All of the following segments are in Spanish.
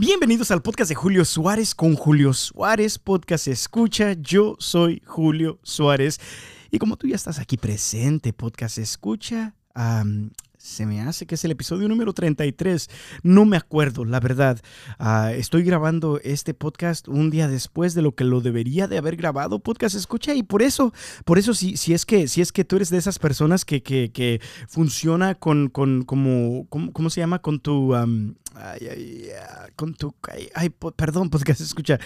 Bienvenidos al podcast de Julio Suárez con Julio Suárez, podcast escucha. Yo soy Julio Suárez. Y como tú ya estás aquí presente, podcast escucha, se me hace que es el episodio número 33. No me acuerdo, la verdad. Ah, estoy grabando este podcast un día después de lo que lo debería de haber grabado. Podcast escucha y por eso, por eso si, si, es, que, es que tú eres de esas personas que, que, que funciona con, con como, ¿cómo, se llama? Con tu... Ay, ay, con tu. Ay, perdón, podcast, escucha.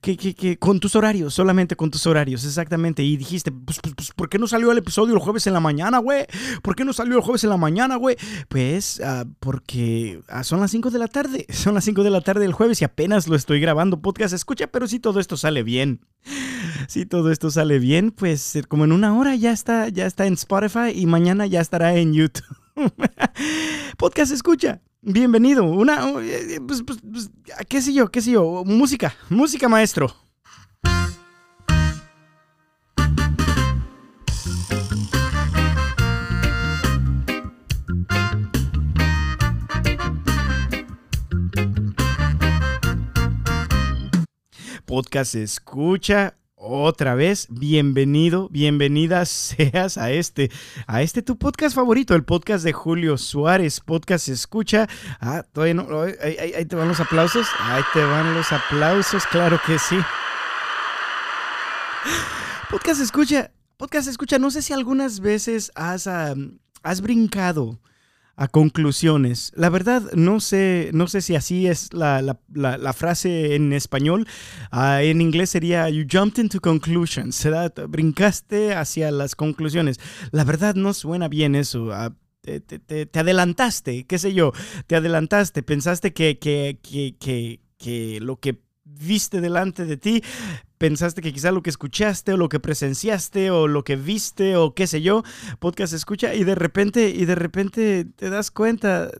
Que, que, con tus horarios, solamente con tus horarios, exactamente. Y dijiste, pues, pues, pues ¿por qué no salió el episodio el jueves en la mañana, güey? ¿Por qué no salió el jueves en la mañana, güey? Pues, uh, porque uh, son las 5 de la tarde. Son las 5 de la tarde del jueves y apenas lo estoy grabando, podcast, escucha. Pero si todo esto sale bien, si todo esto sale bien, pues eh, como en una hora ya está, ya está en Spotify y mañana ya estará en YouTube. podcast, escucha. Bienvenido. Una, eh, eh, pues, pues, pues, qué sé yo, qué sé yo. Música, música maestro. Podcast escucha otra vez, bienvenido, bienvenida seas a este, a este tu podcast favorito, el podcast de Julio Suárez, podcast escucha. Ah, todavía no, ahí, te van los aplausos, ahí te van los aplausos, claro que sí. Podcast escucha, podcast escucha, no sé si algunas veces has, has brincado a conclusiones. La verdad, no sé, no sé si así es la, frase en español. Ah, en inglés sería You jumped into conclusions. Brincaste hacia las conclusiones. La verdad, no suena bien eso. Ah, te, te, adelantaste, qué sé yo, te adelantaste, pensaste que, que, que, que lo que viste delante de ti, pensaste que quizá lo que escuchaste o lo que presenciaste o lo que viste o qué sé yo, podcast escucha y de repente y de repente te das cuenta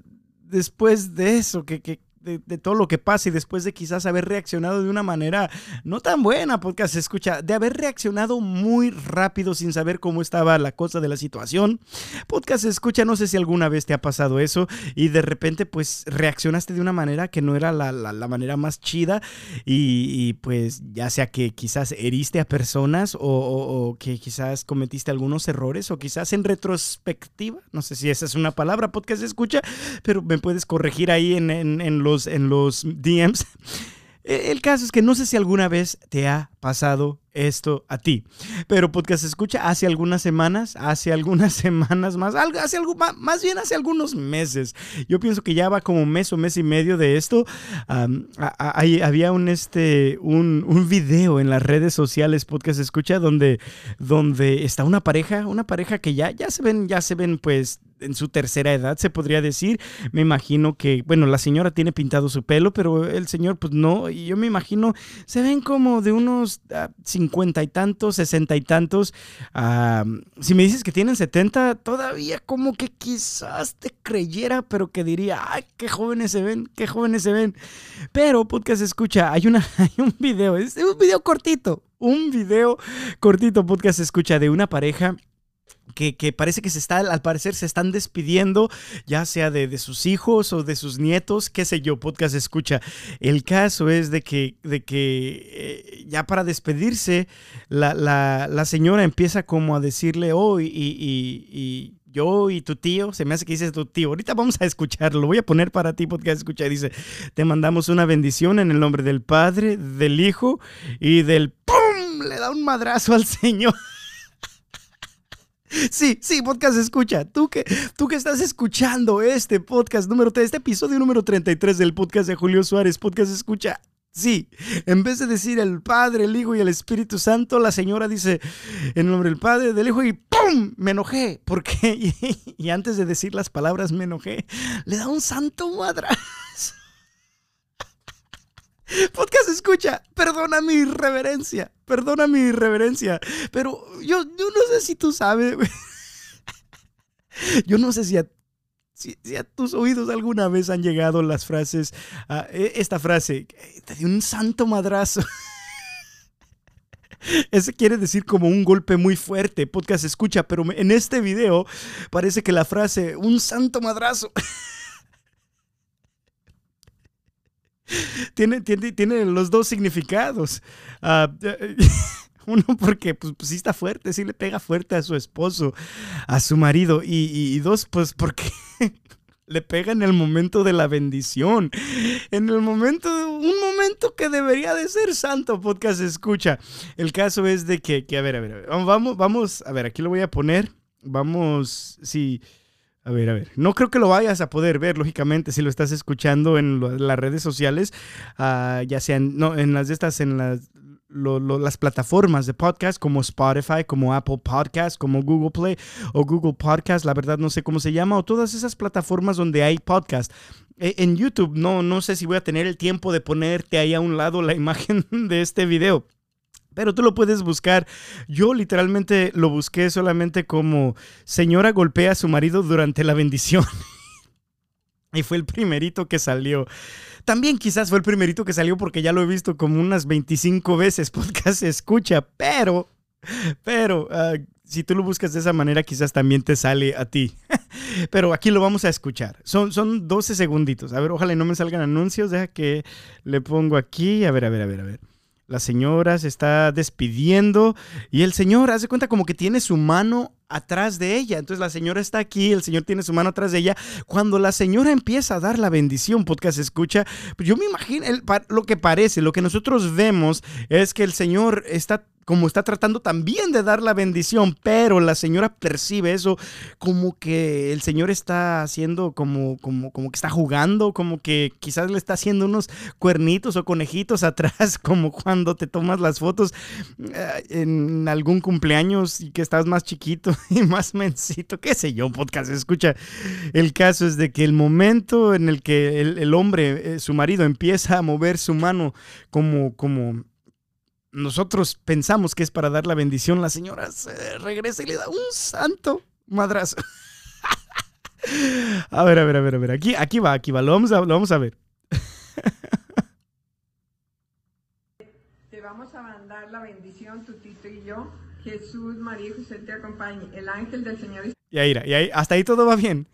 después de eso que, que de, todo lo que pasa y después de quizás haber reaccionado de una manera no tan buena, podcast escucha, de haber reaccionado muy rápido sin saber cómo estaba la cosa de la situación. Podcast escucha, no sé si alguna vez te ha pasado eso y de repente pues reaccionaste de una manera que no era la, manera más chida y, pues ya sea que quizás heriste a personas o, que quizás cometiste algunos errores o quizás en retrospectiva, no sé si esa es una palabra, podcast escucha, pero me puedes corregir ahí en, en, en en los DMs. El caso es que no sé si alguna vez te ha pasado esto a ti. Pero podcast escucha hace algunas semanas, hace algunas semanas más, hace algo más bien hace algunos meses. Yo pienso que ya va como mes o mes y medio de esto. había un este un, un, video en las redes sociales podcast escucha donde donde está una pareja, una pareja que ya ya se ven ya se ven pues en su tercera edad, se podría decir. Me imagino que, bueno, la señora tiene pintado su pelo, pero el señor, pues no. Y yo me imagino, se ven como de unos ah, cincuenta y tantos, sesenta y tantos. si me dices que tienen 70, todavía como que quizás te creyera, pero que diría, ay, qué jóvenes se ven, qué jóvenes se ven. Pero podcast escucha, hay, una, hay un video, es un video cortito, un video cortito podcast escucha de una pareja que, parece que se está, al parecer se están despidiendo, ya sea de, sus hijos o de sus nietos, qué sé yo, podcast escucha. El caso es de que, de que eh, ya para despedirse, la, señora empieza como a decirle, oh, y, y, yo y tu tío, se me hace que dices tu tío, ahorita vamos a escucharlo, lo voy a poner para ti, podcast escucha, dice, te mandamos una bendición en el nombre del Padre, del Hijo y del ¡pum! Le da un madrazo al Señor. Sí, sí, podcast escucha. Tú que, tú que estás escuchando este podcast número 3, este episodio número 33 del podcast de Julio Suárez, podcast escucha. Sí, en vez de decir el Padre, el Hijo y el Espíritu Santo, la señora dice en nombre del Padre, del Hijo y ¡pum! Me enojé. porque Y, y antes de decir las palabras me enojé, le da un santo madrazo. Podcast escucha, perdona mi irreverencia, perdona mi irreverencia, pero yo, yo no sé si tú sabes, yo no sé si a, tus oídos alguna vez han llegado las frases, e, esta frase, te dio un santo madrazo. Ese quiere decir como un golpe muy fuerte, podcast escucha, pero en este video parece que la frase, un santo madrazo. tiene, tiene, tiene los dos significados. Ah, uno porque pues, pues, sí está fuerte, sí le pega fuerte a su esposo, a su marido. Y, dos, pues porque le pega en el momento de la bendición. En el momento, un momento que debería de ser santo, podcast escucha. El caso es de que, que a ver, a ver, a ver, vamos, vamos, a ver, aquí lo voy a poner. Vamos, sí. A ver, a ver. No creo que lo vayas a poder ver, lógicamente, si lo estás escuchando en las redes sociales, uh, ya sean, en las estas, en las las plataformas de podcast como Spotify, como Apple Podcast, como Google Play o Google Podcast, la verdad no sé cómo se llama, o todas esas plataformas donde hay podcast. E, en YouTube no, no sé si voy a tener el tiempo de ponerte ahí a un lado la imagen de este video. Pero tú lo puedes buscar. Yo literalmente lo busqué solamente como señora golpea a su marido durante la bendición. y fue el primerito que salió. También quizás fue el primerito que salió porque ya lo he visto como unas 25 veces podcast escucha, pero, pero, ah, si tú lo buscas de esa manera, quizás también te sale a ti. Pero aquí lo vamos a escuchar. Son, son 12 segunditos. A ver, ojalá no me salgan anuncios. Deja que le pongo aquí. A ver, a ver, a ver, a ver. La señora se está despidiendo y el señor hace cuenta como que tiene su mano atrás de ella. Entonces la señora está aquí, el señor tiene su mano atrás de ella. Cuando la señora empieza a dar la bendición, podcast escucha, pues yo me imagino lo que parece, lo que nosotros vemos es que el señor está como está tratando también de dar la bendición, pero la señora percibe eso como que el señor está haciendo como, como, como que está jugando, como que quizás le está haciendo unos cuernitos o conejitos atrás, como cuando te tomas las fotos eh, en algún cumpleaños y que estás más chiquito y más mencito, qué sé yo, podcast, escucha. El caso es de que el momento en el que el, hombre, eh, su marido, empieza a mover su mano como, como nosotros pensamos que es para dar la bendición, la señora se regresa y le da un santo madrazo. a ver, a ver, a ver, a ver. Aquí, aquí va, aquí va. Lo vamos a, lo vamos a ver. te vamos a mandar la bendición, tu tito y yo. Jesús, María y José te acompañe. El ángel del Señor. Y ahí, y ahí, hasta ahí todo va bien.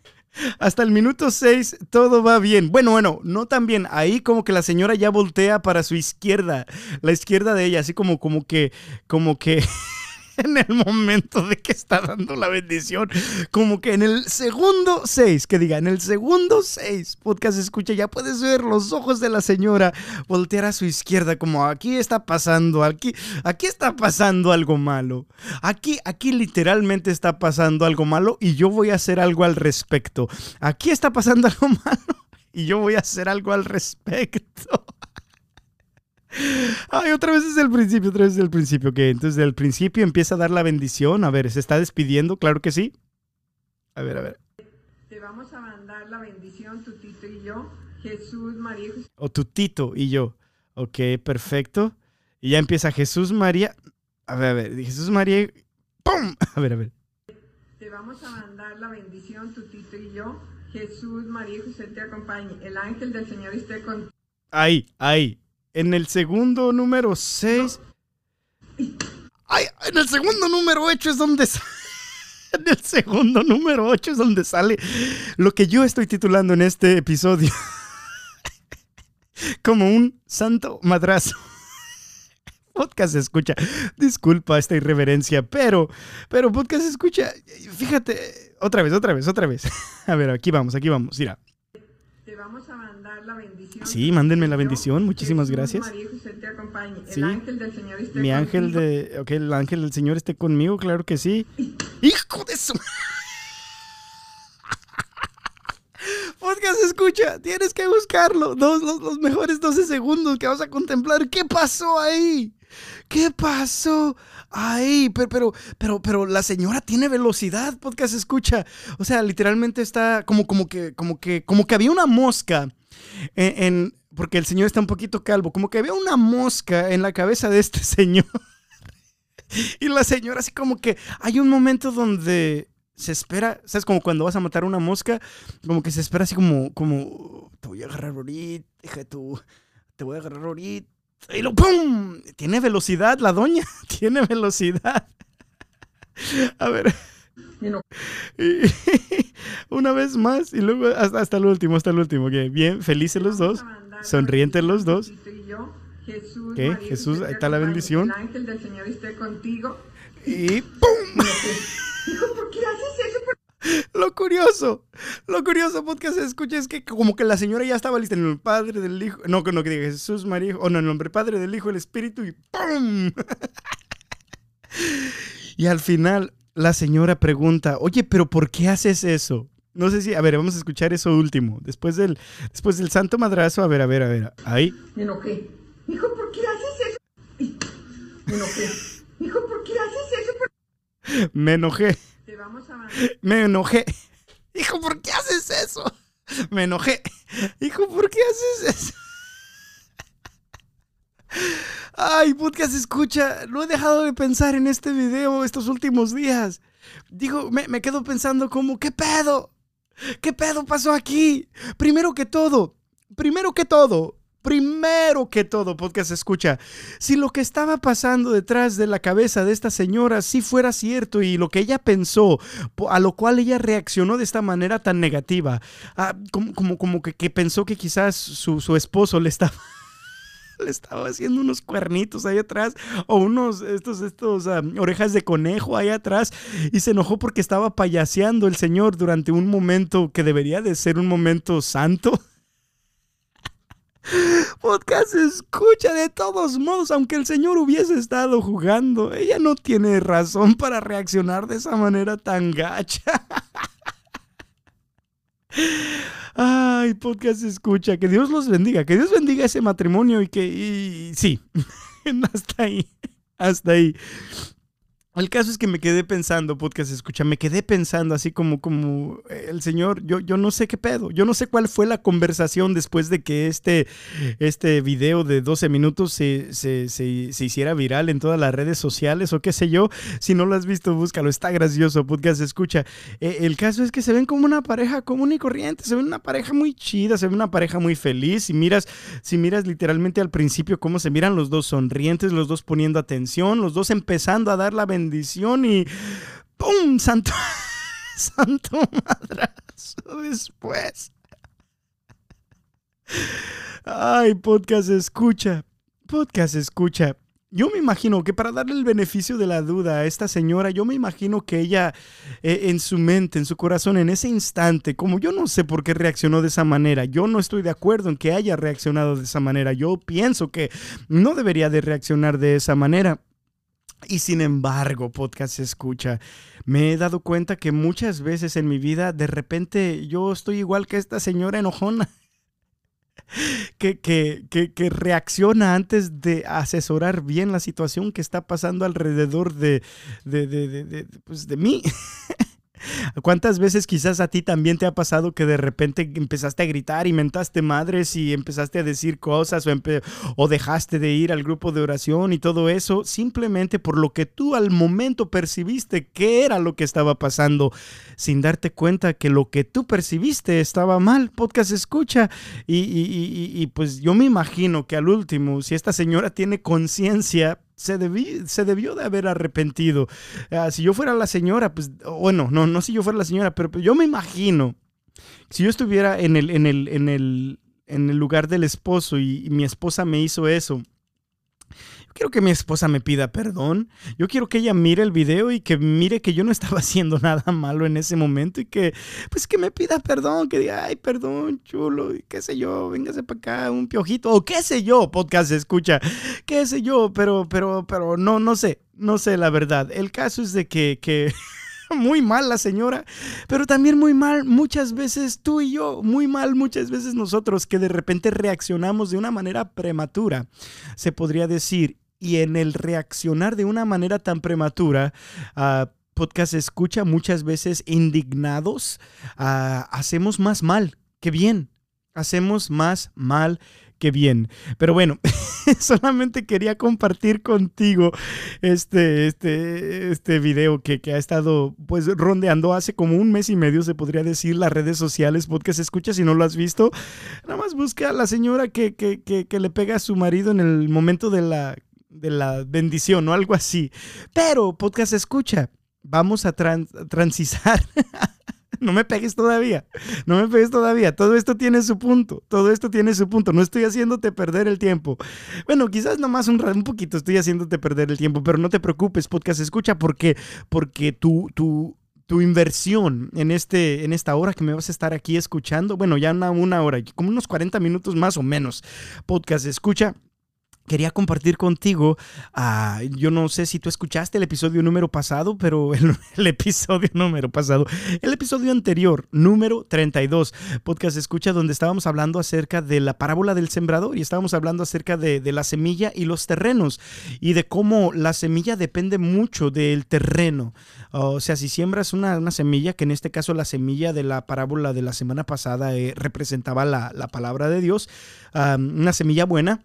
Hasta el minuto 6 todo va bien. Bueno, bueno, no tan bien. Ahí como que la señora ya voltea para su izquierda, la izquierda de ella, así como como que como que en el momento de que está dando la bendición. Como que en el segundo 6, que diga, en el segundo 6, podcast escucha, ya puedes ver los ojos de la señora voltear a su izquierda, como aquí está pasando, aquí, aquí está pasando algo malo. Aquí, aquí literalmente está pasando algo malo y yo voy a hacer algo al respecto. Aquí está pasando algo malo y yo voy a hacer algo al respecto. Ay, otra vez es el principio, otra vez es el principio. Que entonces del principio empieza a dar la bendición. A ver, ¿se está despidiendo? Claro que sí. A ver, a ver. Te vamos a mandar la bendición, tu tito y yo. Jesús, María. O tu tito y yo. Ok, perfecto. Y ya empieza Jesús, María. A ver, a ver. Jesús, María. ¡Pum! A ver, a ver. Te vamos a mandar la bendición, tu tito y yo. Jesús, María José te acompañe. El ángel del Señor esté con. Ahí, ahí en el segundo número 6. Ay, en el segundo número 8 es donde En el segundo número 8 es donde sale lo que yo estoy titulando en este episodio. Como un santo madrazo. Podcast escucha. Disculpa esta irreverencia, pero, pero podcast escucha. Fíjate, otra vez, otra vez, otra vez. A ver, aquí vamos, aquí vamos. Mira. Vamos a mandar la bendición. Sí, mándenme la bendición. Muchísimas gracias. María José te acompañe. El ángel del Señor esté Mi ángel de. Ok, el ángel del Señor esté conmigo, claro que sí. ¡Hijo de su! Podcast escucha, tienes que buscarlo. Dos, los, los mejores 12 segundos que vas a contemplar. ¿Qué pasó ahí? ¿Qué pasó? Ay, pero, pero, pero, pero la señora tiene velocidad, podcast escucha. O sea, literalmente está como, como que, como que, como que había una mosca en, porque el señor está un poquito calvo, como que había una mosca en la cabeza de este señor. y la señora así como que hay un momento donde se espera, ¿sabes? Como cuando vas a matar una mosca, como que se espera así como, como, te voy a agarrar ahorita, hija, tú, te voy a agarrar ahorita y lo ¡pum! Tiene velocidad la doña. Tiene velocidad. A ver. una vez más y luego hasta, hasta el último, hasta el último. Bien, felices los dos. Sonrientes los dos. Y. Jesús, y Jesús, ahí está la bendición. El ángel del Señor esté contigo. Y ¡pum! ¿por qué haces eso? ¿Por Lo curioso, lo curioso, podcast escucha, es que como que la señora ya estaba lista en el Padre del Hijo, no, no, que diga Jesús, María, o no, en el nombre Padre del Hijo, el Espíritu, y ¡pum! y al final la señora pregunta, oye, pero ¿por qué haces eso? No sé si, a ver, vamos a escuchar eso último, después del, después del santo madrazo, a ver, a ver, a ver, ahí. Me enojé. Hijo, ¿por qué haces eso? Me enojé. Hijo, ¿por qué haces eso? ¿Por- Me enojé, Me enojé. Hijo, ¿por qué haces eso? Me enojé. Hijo, ¿por qué haces eso? Ay, podcast escucha, no he dejado de pensar en este video estos últimos días. Digo, me, me quedo pensando como, ¿qué pedo? ¿Qué pedo pasó aquí? Primero que todo, primero que todo, primero que todo, podcast escucha, si lo que estaba pasando detrás de la cabeza de esta señora sí fuera cierto y lo que ella pensó, a lo cual ella reaccionó de esta manera tan negativa, ah, como, como, como que, pensó que quizás su, su esposo le estaba le estaba haciendo unos cuernitos ahí atrás o unos estos estos ah, orejas de conejo ahí atrás y se enojó porque estaba payaseando el señor durante un momento que debería de ser un momento santo. Podcast escucha de todos modos, aunque el señor hubiese estado jugando, ella no tiene razón para reaccionar de esa manera tan gacha. Ay, podcast escucha, que Dios los bendiga, que Dios bendiga ese matrimonio y que, sí, hasta ahí, hasta ahí. El caso es que me quedé pensando, podcast escucha, me quedé pensando así como, como eh, el señor, yo, yo no sé qué pedo, yo no sé cuál fue la conversación después de que este, este video de 12 minutos se, se, se, hiciera viral en todas las redes sociales o qué sé yo. Si no lo has visto, búscalo, está gracioso, podcast escucha. Eh, el caso es que se ven como una pareja común y corriente, se ven una pareja muy chida, se ven una pareja muy feliz. Si miras, si miras literalmente al principio cómo se miran los dos sonrientes, los dos poniendo atención, los dos empezando a dar la bendición y ¡pum! Santo, santo madrazo después. Ay, podcast escucha, podcast escucha. Yo me imagino que para darle el beneficio de la duda a esta señora, yo me imagino que ella eh, en su mente, en su corazón, en ese instante, como yo no sé por qué reaccionó de esa manera, yo no estoy de acuerdo en que haya reaccionado de esa manera, yo pienso que no debería de reaccionar de esa manera. Y sin embargo, podcast escucha, me he dado cuenta que muchas veces en mi vida de repente yo estoy igual que esta señora enojona. Que, que, que, que, reacciona antes de asesorar bien la situación que está pasando alrededor de, de, de, de, de pues de mí. ¿Cuántas veces quizás a ti también te ha pasado que de repente empezaste a gritar y mentaste madres y empezaste a decir cosas o, o, dejaste de ir al grupo de oración y todo eso simplemente por lo que tú al momento percibiste que era lo que estaba pasando sin darte cuenta que lo que tú percibiste estaba mal? Podcast escucha y, y, y, pues yo me imagino que al último, si esta señora tiene conciencia, se, se, debió de haber arrepentido. Uh, si yo fuera la señora, pues, bueno, no, no si yo fuera la señora, pero yo me imagino, si yo estuviera en el, en el, en el, en el lugar del esposo y, mi esposa me hizo eso, quiero que mi esposa me pida perdón. Yo quiero que ella mire el video y que mire que yo no estaba haciendo nada malo en ese momento y que, pues, que me pida perdón, que diga, ay, perdón, chulo, qué sé yo, véngase para acá, un piojito, o qué sé yo, podcast escucha, qué sé yo, pero, pero, pero, no, no sé, no sé la verdad. El caso es de que, que muy mal la señora, pero también muy mal muchas veces tú y yo, muy mal muchas veces nosotros que de repente reaccionamos de una manera prematura, se podría decir, y en el reaccionar de una manera tan prematura, uh, podcast escucha muchas veces indignados, uh, hacemos más mal que bien, hacemos más mal que bien. Pero bueno, solamente quería compartir contigo este, este, este video que, que, ha estado pues rondeando hace como un mes y medio, se podría decir, las redes sociales, podcast escucha, si no lo has visto, nada más busca a la señora que, que, que le pega a su marido en el momento de la, de la bendición o algo así. Pero podcast escucha, vamos a tran transizar. no me pegues todavía, no me pegues todavía. Todo esto tiene su punto, todo esto tiene su punto. No estoy haciéndote perder el tiempo. Bueno, quizás nomás un, un poquito estoy haciéndote perder el tiempo, pero no te preocupes, podcast escucha, porque, porque tu, tu, tu inversión en, este, en esta hora que me vas a estar aquí escuchando, bueno, ya una, una hora, como unos 40 minutos más o menos, podcast escucha quería compartir contigo. Uh, yo no sé si tú escuchaste el episodio número pasado, pero el, episodio número pasado, el episodio anterior, número 32, podcast escucha, donde estábamos hablando acerca de la parábola del sembrador y estábamos hablando acerca de, la semilla y los terrenos y de cómo la semilla depende mucho del terreno. o sea, si siembras una, una, semilla, que en este caso la semilla de la parábola de la semana pasada eh, representaba la, la, palabra de Dios, una semilla buena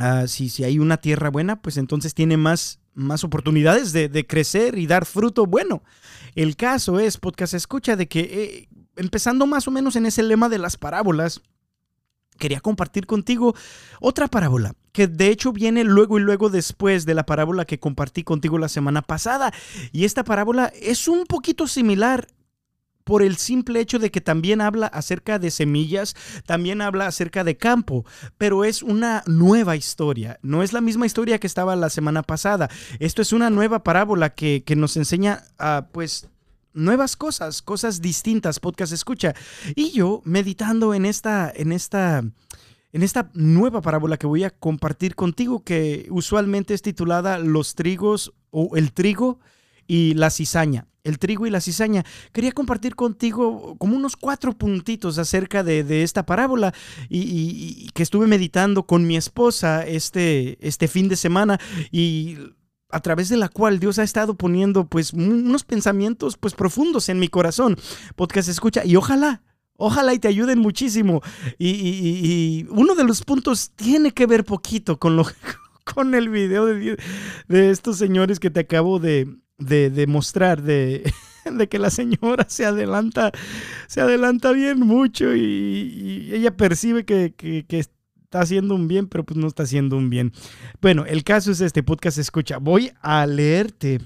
Uh, si, si, hay una tierra buena, pues entonces tiene más, más oportunidades de, de, crecer y dar fruto bueno. El caso es, podcast escucha, de que eh, empezando más o menos en ese lema de las parábolas, quería compartir contigo otra parábola, que de hecho viene luego y luego después de la parábola que compartí contigo la semana pasada. Y esta parábola es un poquito similar por el simple hecho de que también habla acerca de semillas, también habla acerca de campo, pero es una nueva historia, no es la misma historia que estaba la semana pasada. Esto es una nueva parábola que, nos enseña a, pues, nuevas cosas, cosas distintas, podcast escucha. Y yo meditando en esta, en esta, en esta nueva parábola que voy a compartir contigo, que usualmente es titulada Los trigos o el trigo y la cizaña el trigo y la cizaña. Quería compartir contigo como unos cuatro puntitos acerca de, esta parábola y, que estuve meditando con mi esposa este, este fin de semana y a través de la cual Dios ha estado poniendo pues unos pensamientos pues profundos en mi corazón. Podcast escucha y ojalá Ojalá y te ayuden muchísimo. Y, y, y, uno de los puntos tiene que ver poquito con, lo, con el video de, de estos señores que te acabo de, de, mostrar de, de, que la señora se adelanta, se adelanta bien mucho y, ella percibe que, que, está haciendo un bien, pero pues no está haciendo un bien. Bueno, el caso es este podcast escucha. Voy a leerte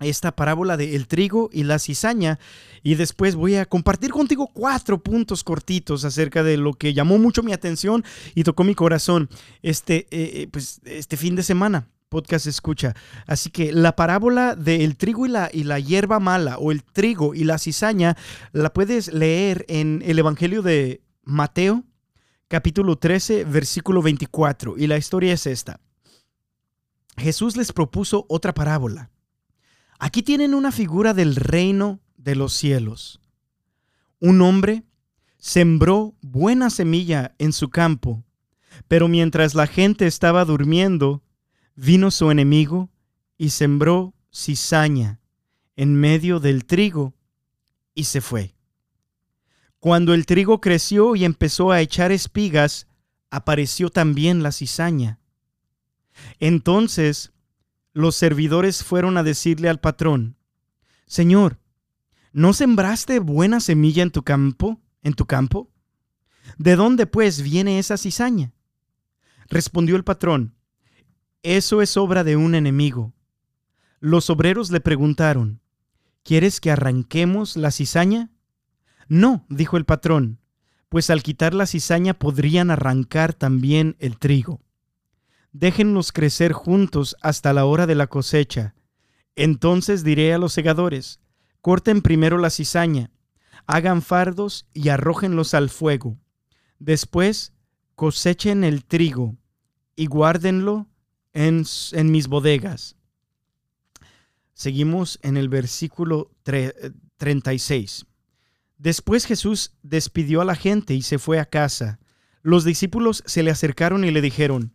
esta parábola de el trigo y la cizaña y después voy a compartir contigo cuatro puntos cortitos acerca de lo que llamó mucho mi atención y tocó mi corazón este, eh, pues, este fin de semana podcast escucha. Así que la parábola del trigo y la, y la hierba mala o el trigo y la cizaña la puedes leer en el Evangelio de Mateo, capítulo 13, versículo 24. Y la historia es esta. Jesús les propuso otra parábola. Aquí tienen una figura del reino de los cielos. Un hombre sembró buena semilla en su campo, pero mientras la gente estaba durmiendo, Vino su enemigo y sembró cizaña en medio del trigo y se fue. Cuando el trigo creció y empezó a echar espigas, apareció también la cizaña. Entonces los servidores fueron a decirle al patrón, Señor, ¿no sembraste buena semilla en tu campo? ¿En tu campo? ¿De dónde pues viene esa cizaña? Respondió el patrón, eso es obra de un enemigo. Los obreros le preguntaron, ¿Quieres que arranquemos la cizaña? No, dijo el patrón, pues al quitar la cizaña podrían arrancar también el trigo. Déjenlos crecer juntos hasta la hora de la cosecha. Entonces diré a los segadores, corten primero la cizaña, hagan fardos y arrójenlos al fuego. Después cosechen el trigo y guárdenlo en, en mis bodegas. Seguimos en el versículo 36. Después Jesús despidió a la gente y se fue a casa. Los discípulos se le acercaron y le dijeron,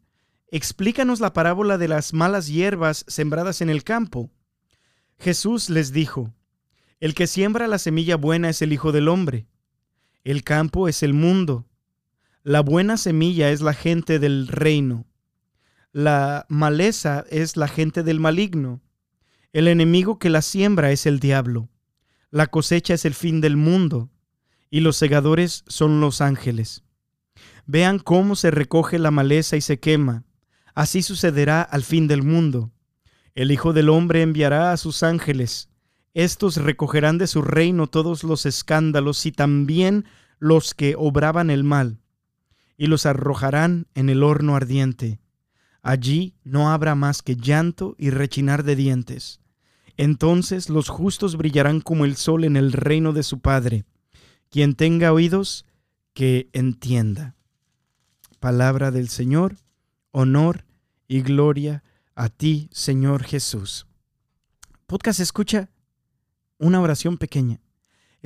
Explícanos la parábola de las malas hierbas sembradas en el campo. Jesús les dijo, El que siembra la semilla buena es el Hijo del Hombre. El campo es el mundo. La buena semilla es la gente del reino. La maleza es la gente del maligno. El enemigo que la siembra es el diablo. La cosecha es el fin del mundo. Y los segadores son los ángeles. Vean cómo se recoge la maleza y se quema. Así sucederá al fin del mundo. El Hijo del Hombre enviará a sus ángeles. Estos recogerán de su reino todos los escándalos y también los que obraban el mal, y los arrojarán en el horno ardiente. Allí no habrá más que llanto y rechinar de dientes. Entonces los justos brillarán como el sol en el reino de su Padre. Quien tenga oídos, que entienda. Palabra del Señor, honor y gloria a ti, Señor Jesús. Podcast escucha una oración pequeña.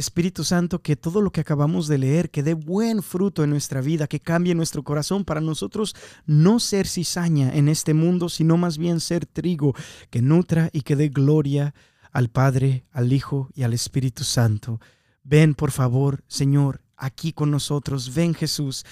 Espíritu Santo, que todo lo que acabamos de leer, que dé buen fruto en nuestra vida, que cambie nuestro corazón para nosotros no ser cizaña en este mundo, sino más bien ser trigo que nutra y que dé gloria al Padre, al Hijo y al Espíritu Santo. Ven, por favor, Señor, aquí con nosotros. Ven Jesús,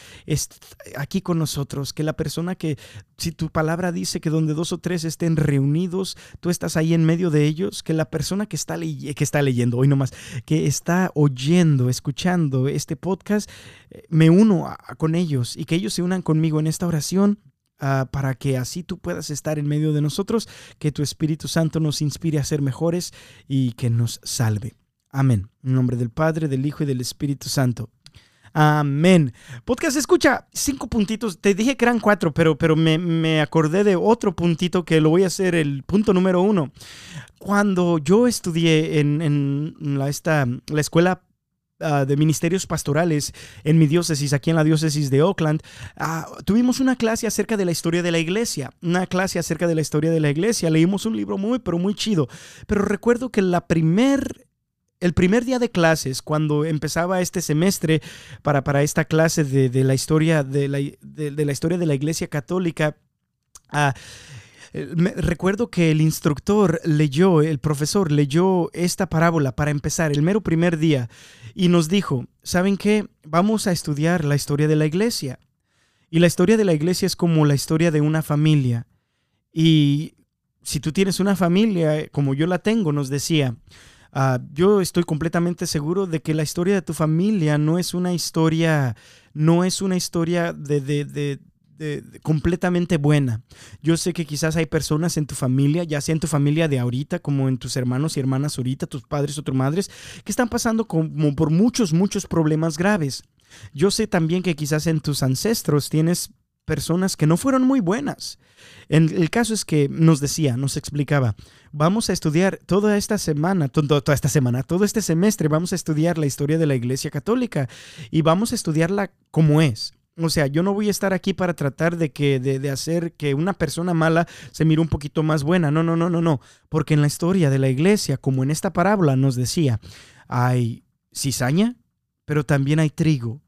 aquí con nosotros. Que la persona que, si tu palabra dice que donde dos o tres estén reunidos, tú estás ahí en medio de ellos. Que la persona que está, que está leyendo, hoy nomás, que está oyendo, escuchando este podcast, eh, me uno con ellos y que ellos se unan conmigo en esta oración. Ah, para que así tú puedas estar en medio de nosotros, que tu Espíritu Santo nos inspire a ser mejores y que nos salve. Amén. En nombre del Padre, del Hijo y del Espíritu Santo. Amén. Podcast escucha, cinco puntitos. Te dije que eran cuatro, pero, pero me, acordé de otro puntito que lo voy a hacer el punto número uno. Cuando yo estudié en, la, esta, la escuela ah, de ministerios pastorales en mi diócesis, aquí en la diócesis de Oakland, ah, tuvimos una clase acerca de la historia de la iglesia, una clase acerca de la historia de la iglesia, leímos un libro muy, pero muy chido, pero recuerdo que la primer el primer día de clases, cuando empezaba este semestre para, para esta clase de, la historia de la, de, la, historia de la Iglesia Católica, ah, recuerdo que el instructor leyó, el profesor leyó esta parábola para empezar el mero primer día y nos dijo, ¿saben qué? Vamos a estudiar la historia de la iglesia. Y la historia de la iglesia es como la historia de una familia. Y si tú tienes una familia como yo la tengo, nos decía, Ah, yo estoy completamente seguro de que la historia de tu familia no es una historia, no es una historia de, de, de, completamente buena. Yo sé que quizás hay personas en tu familia, ya sea en tu familia de ahorita, como en tus hermanos y hermanas ahorita, tus padres o tus madres, que están pasando como por muchos, muchos problemas graves. Yo sé también que quizás en tus ancestros tienes personas que no fueron muy buenas. En el caso es que nos decía, nos explicaba, vamos a estudiar toda esta semana, toda esta semana, todo este semestre, vamos a estudiar la historia de la Iglesia Católica y vamos a estudiarla como es. O sea, yo no voy a estar aquí para tratar de que de, de, hacer que una persona mala se mire un poquito más buena. No, no, no, no, no. Porque en la historia de la iglesia, como en esta parábola nos decía, hay cizaña, pero también hay trigo.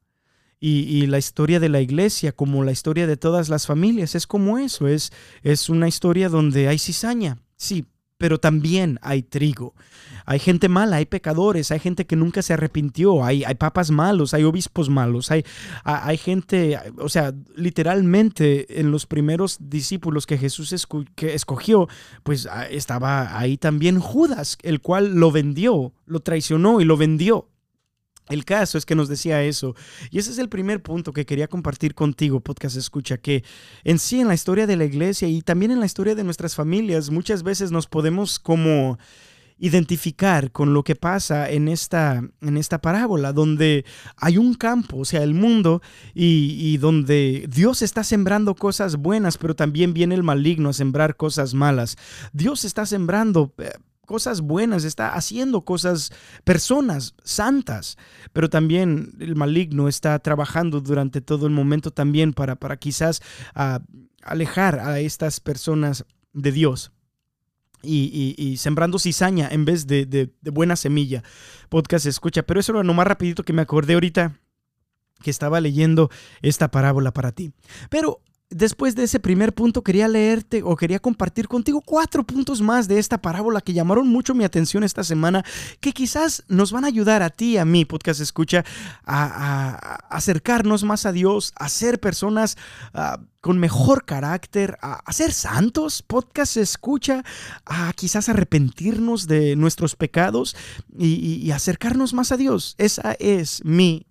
Y, la historia de la iglesia, como la historia de todas las familias, es como eso, es, es una historia donde hay cizaña, sí, pero también hay trigo. Hay gente mala, hay pecadores, hay gente que nunca se arrepintió, hay, hay papas malos, hay obispos malos, hay, hay gente, o sea, literalmente en los primeros discípulos que Jesús que escogió, pues ah, estaba ahí también Judas, el cual lo vendió, lo traicionó y lo vendió. El caso es que nos decía eso. Y ese es el primer punto que quería compartir contigo, podcast escucha, que en sí en la historia de la iglesia y también en la historia de nuestras familias muchas veces nos podemos como identificar con lo que pasa en esta, en esta parábola, donde hay un campo, o sea, el mundo, y, y, donde Dios está sembrando cosas buenas, pero también viene el maligno a sembrar cosas malas. Dios está sembrando eh, cosas buenas, está haciendo cosas, personas santas, pero también el maligno está trabajando durante todo el momento también para, para quizás ah, alejar a estas personas de Dios. Y, sembrando cizaña en vez de, de, buena semilla. Podcast escucha, pero eso era lo más rapidito que me acordé ahorita que estaba leyendo esta parábola para ti. Pero Después de ese primer punto quería leerte o quería compartir contigo cuatro puntos más de esta parábola que llamaron mucho mi atención esta semana, que quizás nos van a ayudar a ti, a mí, podcast escucha, a, acercarnos más a Dios, a ser personas ah, con mejor carácter, a, ser santos, podcast escucha, a quizás arrepentirnos de nuestros pecados y acercarnos más a Dios. Esa es mi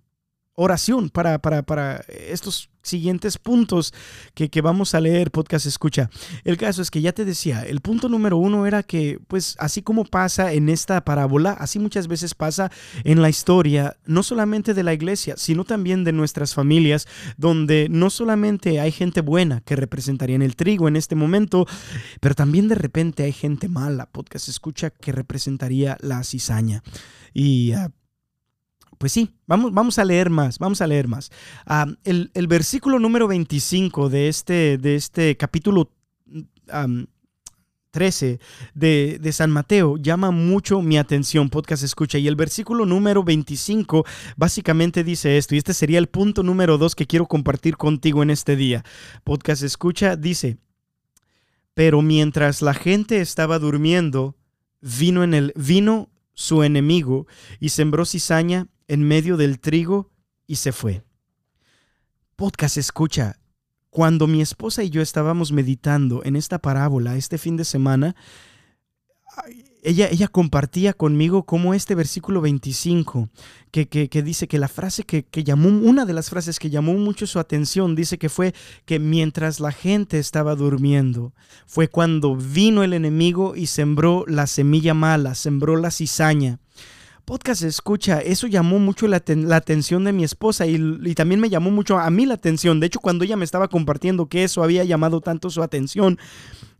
oración para, para, para estos siguientes puntos que, que, vamos a leer, podcast escucha. El caso es que ya te decía, el punto número uno era que, pues así como pasa en esta parábola, así muchas veces pasa en la historia, no solamente de la iglesia, sino también de nuestras familias, donde no solamente hay gente buena que representaría en el trigo en este momento, pero también de repente hay gente mala, podcast escucha, que representaría la cizaña. Y uh, pues sí, vamos, vamos a leer más, vamos a leer más. Um, el, versículo número 25 de este, de este capítulo um, 13 de, de, San Mateo llama mucho mi atención, podcast escucha. Y el versículo número 25 básicamente dice esto, y este sería el punto número 2 que quiero compartir contigo en este día. Podcast escucha dice, pero mientras la gente estaba durmiendo, vino, en el, vino su enemigo y sembró cizaña en medio del trigo y se fue. Podcast escucha. Cuando mi esposa y yo estábamos meditando en esta parábola este fin de semana, ella, ella compartía conmigo cómo este versículo 25, que, que, dice que la frase que, que, llamó, una de las frases que llamó mucho su atención, dice que fue que mientras la gente estaba durmiendo, fue cuando vino el enemigo y sembró la semilla mala, sembró la cizaña podcast escucha, eso llamó mucho la, atención de mi esposa y, también me llamó mucho a mí la atención. De hecho, cuando ella me estaba compartiendo que eso había llamado tanto su atención,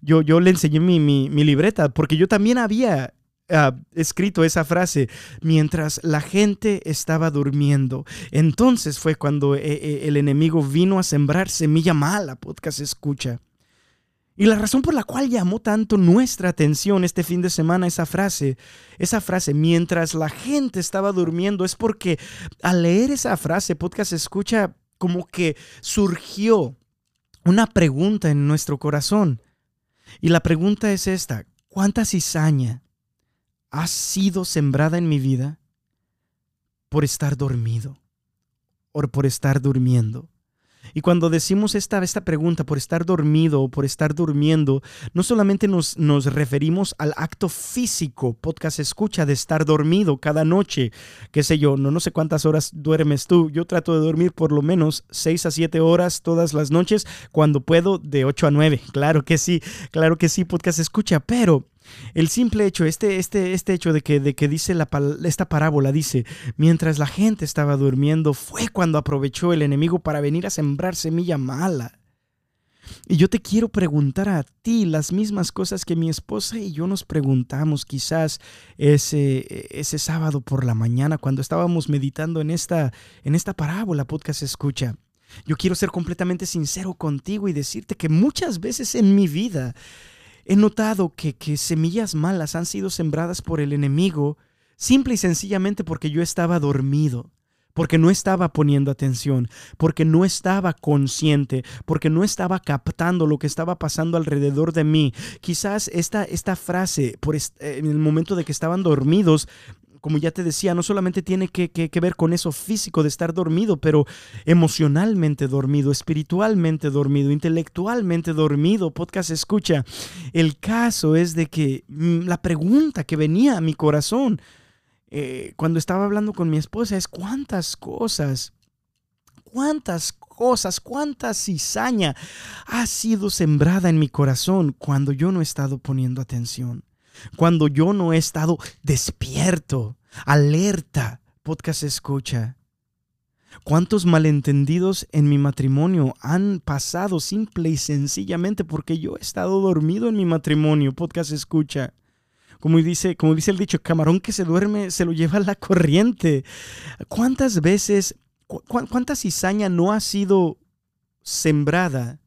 yo, yo le enseñé mi, libreta porque yo también había ah, escrito esa frase mientras la gente estaba durmiendo. Entonces fue cuando eh, eh, el enemigo vino a sembrar semilla mala, podcast escucha. Y la razón por la cual llamó tanto nuestra atención este fin de semana esa frase, esa frase, mientras la gente estaba durmiendo, es porque al leer esa frase, podcast escucha como que surgió una pregunta en nuestro corazón. Y la pregunta es esta, ¿cuánta cizaña ha sido sembrada en mi vida por estar dormido o por estar durmiendo? Y cuando decimos esta, esta pregunta por estar dormido o por estar durmiendo, no solamente nos, nos referimos al acto físico, podcast escucha, de estar dormido cada noche, qué sé yo, no, no sé cuántas horas duermes tú, yo trato de dormir por lo menos 6 a 7 horas todas las noches, cuando puedo de 8 a 9, claro que sí, claro que sí, podcast escucha, pero el simple hecho, este, este, este hecho de que, de que dice esta parábola, dice, mientras la gente estaba durmiendo, fue cuando aprovechó el enemigo para venir a sembrar semilla mala. Y yo te quiero preguntar a ti las mismas cosas que mi esposa y yo nos preguntamos quizás ese, ese sábado por la mañana cuando estábamos meditando en esta, en esta parábola, podcast escucha. Yo quiero ser completamente sincero contigo y decirte que muchas veces en mi vida He notado que, semillas malas han sido sembradas por el enemigo simple y sencillamente porque yo estaba dormido, porque no estaba poniendo atención, porque no estaba consciente, porque no estaba captando lo que estaba pasando alrededor de mí. Quizás esta, esta frase, por en el momento de que estaban dormidos, como ya te decía, no solamente tiene que, ver con eso físico de estar dormido, pero emocionalmente dormido, espiritualmente dormido, intelectualmente dormido. Podcast escucha. El caso es de que mm, la pregunta que venía a mi corazón eh, cuando estaba hablando con mi esposa es cuántas cosas, cuántas cosas, cuánta cizaña ha sido sembrada en mi corazón cuando yo no he estado poniendo atención cuando yo no he estado despierto, alerta, podcast escucha. ¿Cuántos malentendidos en mi matrimonio han pasado simple y sencillamente porque yo he estado dormido en mi matrimonio? Podcast escucha. Como dice, como dice el dicho, camarón que se duerme se lo lleva la corriente. ¿Cuántas veces, cuánta cizaña no ha sido sembrada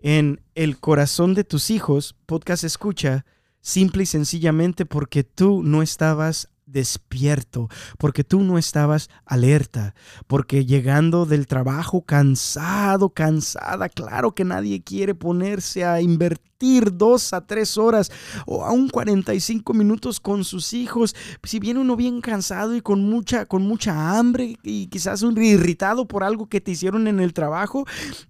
en el corazón de tus hijos? Podcast escucha simple y sencillamente porque tú no estabas despierto, porque tú no estabas alerta, porque llegando del trabajo cansado, cansada, claro que nadie quiere ponerse a invertir dos a tres horas o aún 45 minutos con sus hijos. Si viene uno bien cansado y con mucha, con mucha hambre y quizás un irritado por algo que te hicieron en el trabajo,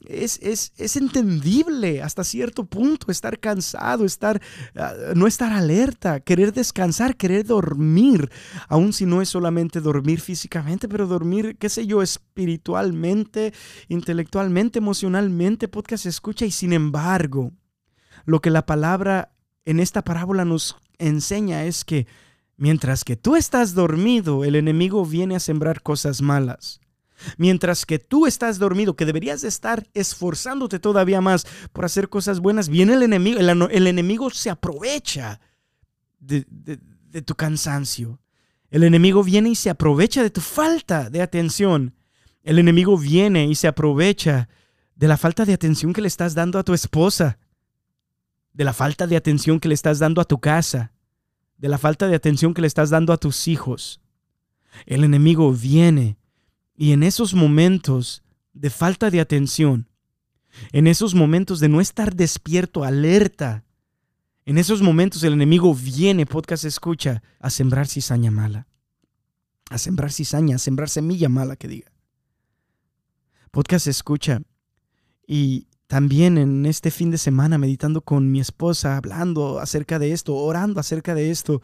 es, es, es entendible hasta cierto punto estar cansado, estar, ah, no estar alerta, querer descansar, querer dormir, aun si no es solamente dormir físicamente, pero dormir, qué sé yo, espiritualmente, intelectualmente, emocionalmente, podcast escucha y sin embargo, lo que la palabra en esta parábola nos enseña es que mientras que tú estás dormido, el enemigo viene a sembrar cosas malas. Mientras que tú estás dormido, que deberías de estar esforzándote todavía más por hacer cosas buenas, viene el enemigo, el, enemigo se aprovecha de tu cansancio. El enemigo viene y se aprovecha de tu falta de atención. El enemigo viene y se aprovecha de la falta de atención que le estás dando a tu esposa, de la falta de atención que le estás dando a tu casa, de la falta de atención que le estás dando a tus hijos. El enemigo viene y en esos momentos de falta de atención, en esos momentos de no estar despierto, alerta, en esos momentos el enemigo viene, podcast escucha, a sembrar cizaña mala. A sembrar cizaña, a sembrar semilla mala que diga. Podcast escucha. Y también en este fin de semana, meditando con mi esposa, hablando acerca de esto, orando acerca de esto,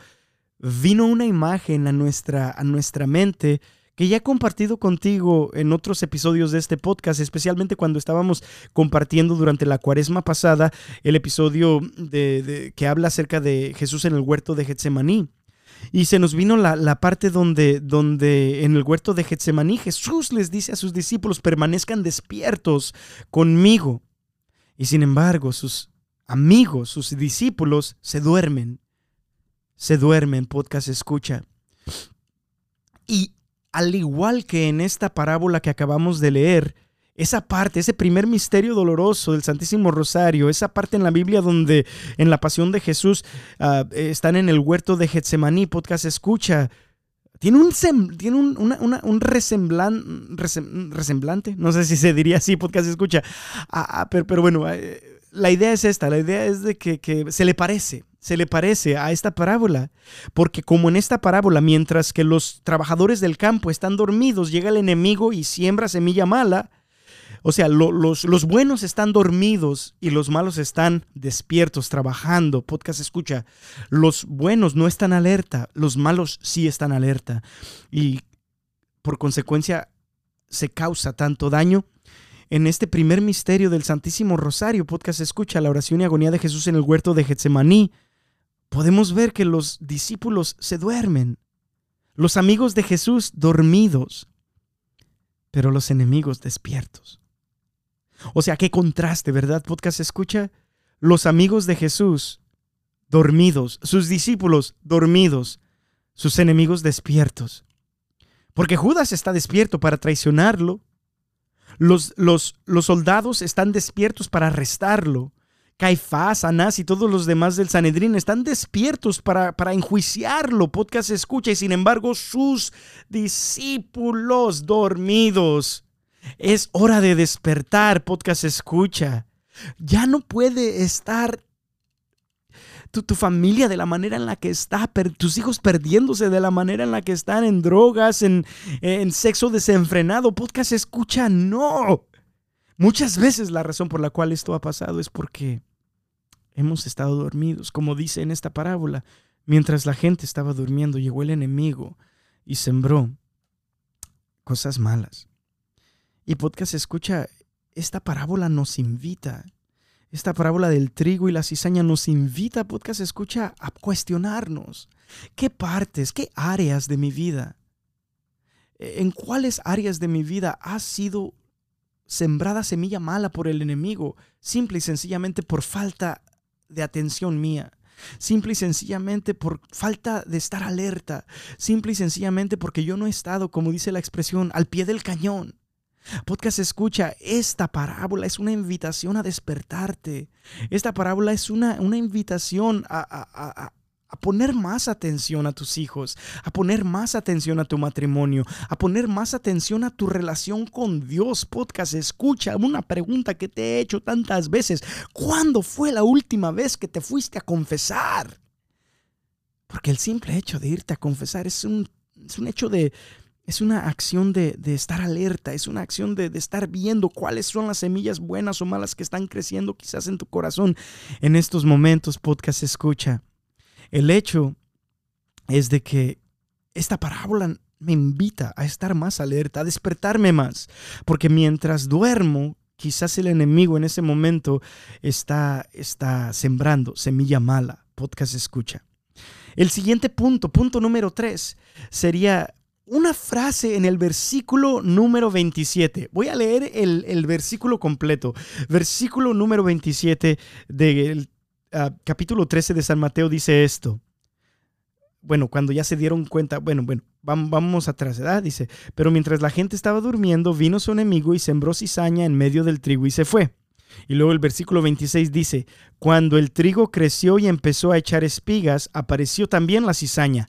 vino una imagen a nuestra, a nuestra mente que ya he compartido contigo en otros episodios de este podcast, especialmente cuando estábamos compartiendo durante la cuaresma pasada el episodio de, que habla acerca de Jesús en el huerto de Getsemaní. Y se nos vino la, parte donde, donde en el huerto de Getsemaní Jesús les dice a sus discípulos, permanezcan despiertos conmigo. Y sin embargo, sus amigos, sus discípulos, se duermen. Se duermen, podcast escucha. Y al igual que en esta parábola que acabamos de leer, esa parte, ese primer misterio doloroso del Santísimo Rosario, esa parte en la Biblia donde en la pasión de Jesús ah, están en el huerto de Getsemaní, podcast escucha, tiene un, tiene un, resemblante, no sé si se diría así, podcast escucha, ah, ah, pero, pero, bueno, eh, la idea es esta, la idea es de que, que se le parece, se le parece a esta parábola, porque como en esta parábola, mientras que los trabajadores del campo están dormidos, llega el enemigo y siembra semilla mala, o sea, los, los, buenos están dormidos y los malos están despiertos, trabajando. Podcast escucha, los buenos no están alerta, los malos sí están alerta. Y por consecuencia se causa tanto daño. En este primer misterio del Santísimo Rosario, podcast escucha la oración y agonía de Jesús en el huerto de Getsemaní podemos ver que los discípulos se duermen, los amigos de Jesús dormidos, pero los enemigos despiertos. O sea, qué contraste, ¿verdad? Podcast escucha. Los amigos de Jesús dormidos, sus discípulos dormidos, sus enemigos despiertos. Porque Judas está despierto para traicionarlo. Los, los, los soldados están despiertos para arrestarlo. Caifás, Anás y todos los demás del Sanedrín están despiertos para, para enjuiciarlo. Podcast escucha y sin embargo sus discípulos dormidos. Es hora de despertar, podcast escucha. Ya no puede estar tu, tu, familia de la manera en la que está, tus hijos perdiéndose de la manera en la que están en drogas, en, en sexo desenfrenado. Podcast escucha, no. Muchas veces la razón por la cual esto ha pasado es porque hemos estado dormidos, como dice en esta parábola. Mientras la gente estaba durmiendo, llegó el enemigo y sembró cosas malas. Y podcast escucha, esta parábola nos invita, esta parábola del trigo y la cizaña nos invita, podcast escucha, a cuestionarnos. ¿Qué partes, qué áreas de mi vida, en cuáles áreas de mi vida ha sido sembrada semilla mala por el enemigo, simple y sencillamente por falta de atención mía. Simple y sencillamente por falta de estar alerta. Simple y sencillamente porque yo no he estado, como dice la expresión, al pie del cañón. Podcast escucha, esta parábola es una invitación a despertarte. Esta parábola es una, una invitación a, a poner más atención a tus hijos, a poner más atención a tu matrimonio, a poner más atención a tu relación con Dios. Podcast, escucha una pregunta que te he hecho tantas veces. ¿Cuándo fue la última vez que te fuiste a confesar? Porque el simple hecho de irte a confesar es un, es un hecho de, es una acción de, estar alerta, es una acción de, de, estar viendo cuáles son las semillas buenas o malas que están creciendo quizás en tu corazón en estos momentos, podcast escucha. El hecho es de que esta parábola me invita a estar más alerta, a despertarme más, porque mientras duermo, quizás el enemigo en ese momento está, está sembrando semilla mala, podcast escucha. El siguiente punto, punto número tres, sería una frase en el versículo número 27. Voy a leer el, versículo completo. Versículo número 27 del ah, capítulo 13 de San Mateo dice esto. Bueno, cuando ya se dieron cuenta, bueno, bueno, vamos, atrás, ¿verdad? Dice, pero mientras la gente estaba durmiendo, vino su enemigo y sembró cizaña en medio del trigo y se fue. Y luego el versículo 26 dice, cuando el trigo creció y empezó a echar espigas, apareció también la cizaña.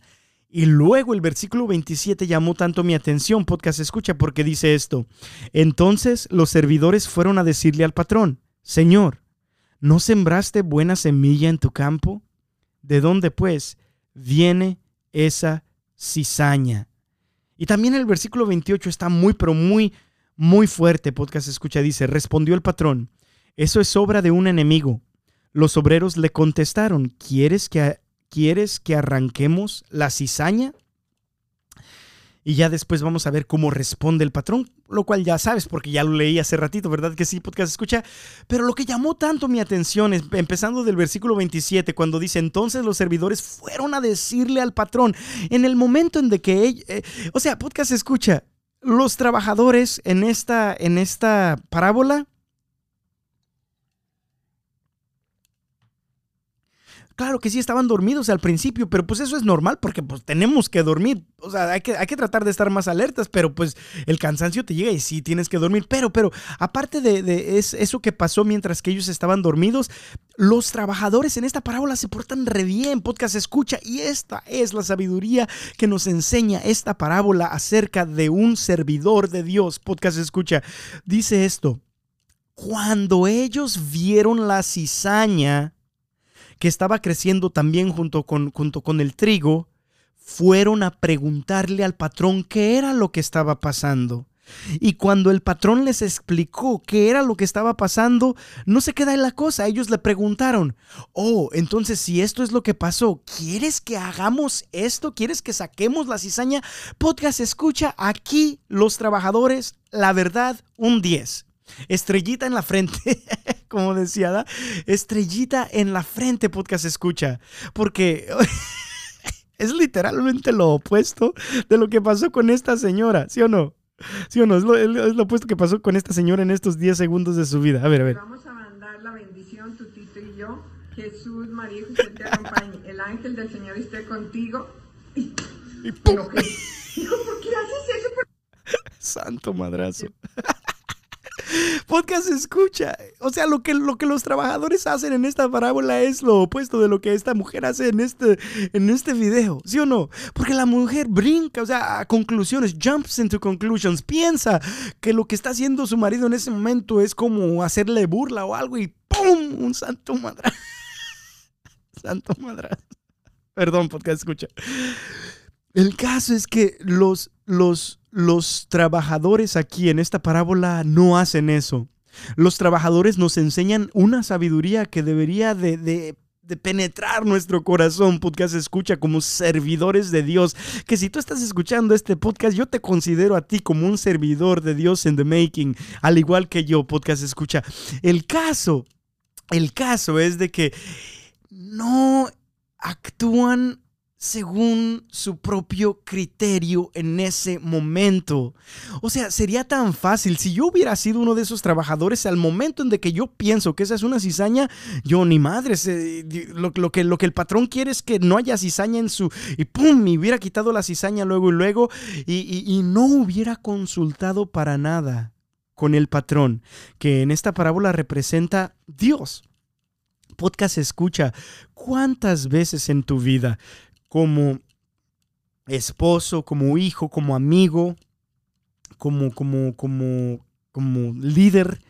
Y luego el versículo 27 llamó tanto mi atención, podcast escucha, porque dice esto. Entonces los servidores fueron a decirle al patrón, Señor, ¿no sembraste buena semilla en tu campo? ¿De dónde pues viene esa cizaña? Y también el versículo 28 está muy, pero muy, muy fuerte, podcast escucha, dice, respondió el patrón, eso es obra de un enemigo. Los obreros le contestaron, ¿quieres que ¿quieres que arranquemos la cizaña? Y ya después vamos a ver cómo responde el patrón, lo cual ya sabes porque ya lo leí hace ratito, ¿verdad que sí, podcast escucha? Pero lo que llamó tanto mi atención, es, empezando del versículo 27, cuando dice, entonces los servidores fueron a decirle al patrón, en el momento en de que, eh, o sea, podcast escucha, los trabajadores en esta, en esta parábola Claro que sí estaban dormidos al principio, pero pues eso es normal porque pues tenemos que dormir. O sea, hay que, hay que tratar de estar más alertas, pero pues el cansancio te llega y sí tienes que dormir. Pero, pero, aparte de, eso que pasó mientras que ellos estaban dormidos, los trabajadores en esta parábola se portan re bien, podcast escucha. Y esta es la sabiduría que nos enseña esta parábola acerca de un servidor de Dios. Podcast escucha. Dice esto. Cuando ellos vieron la cizaña, que estaba creciendo también junto con, junto con el trigo, fueron a preguntarle al patrón qué era lo que estaba pasando. Y cuando el patrón les explicó qué era lo que estaba pasando, no se queda en la cosa. Ellos le preguntaron, oh, entonces si esto es lo que pasó, ¿quieres que hagamos esto? ¿Quieres que saquemos la cizaña? Podcast escucha aquí los trabajadores, la verdad, un 10. Estrellita en la frente, como decía, ¿da? Estrellita en la frente, podcast escucha. Porque es literalmente lo opuesto de lo que pasó con esta señora, ¿sí o no? ¿Sí o no? Es lo, opuesto que pasó con esta señora en estos 10 segundos de su vida. A ver, a ver. Vamos a mandar la bendición, tu tito y yo. Jesús, María y José te acompañe. El ángel del Señor esté contigo. Y, ¿por qué haces eso? Santo madrazo. Podcast escucha. O sea, lo que, lo que los trabajadores hacen en esta parábola es lo opuesto de lo que esta mujer hace en este, en este video. ¿Sí o no? Porque la mujer brinca, o sea, a conclusiones, jumps into conclusions. Piensa que lo que está haciendo su marido en ese momento es como hacerle burla o algo y ¡pum! Un santo madrazo. santo madrazo. Perdón, podcast escucha. El caso es que los, los, los trabajadores aquí en esta parábola no hacen eso. Los trabajadores nos enseñan una sabiduría que debería de, penetrar nuestro corazón, podcast escucha como servidores de Dios. Que si tú estás escuchando este podcast, yo te considero a ti como un servidor de Dios en the making, al igual que yo, podcast escucha. El caso, el caso es de que no actúan según su propio criterio en ese momento. O sea, sería tan fácil si yo hubiera sido uno de esos trabajadores al momento en que yo pienso que esa es una cizaña, yo ni madre, lo, que, lo que el patrón quiere es que no haya cizaña en su... y ¡pum! me hubiera quitado la cizaña luego y luego y, y no hubiera consultado para nada con el patrón, que en esta parábola representa Dios podcast escucha, ¿cuántas veces en tu vida, como esposo, como hijo, como amigo, como, como, como, como líder,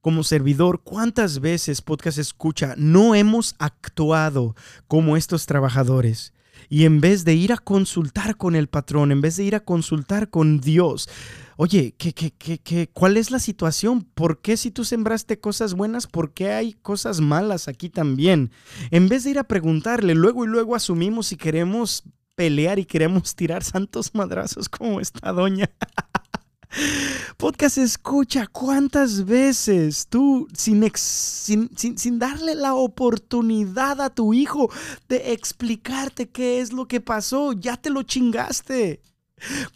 como servidor, ¿cuántas veces podcast escucha no hemos actuado como estos trabajadores? Y en vez de ir a consultar con el patrón, en vez de ir a consultar con Dios, oye, ¿qué, qué, qué, qué, cuál es la situación? ¿Por qué si tú sembraste cosas buenas, por qué hay cosas malas aquí también? En vez de ir a preguntarle, luego y luego asumimos si queremos pelear y queremos tirar santos madrazos como esta doña. Podcast escucha cuántas veces tú sin, sin, sin, darle la oportunidad a tu hijo de explicarte qué es lo que pasó, ya te lo chingaste.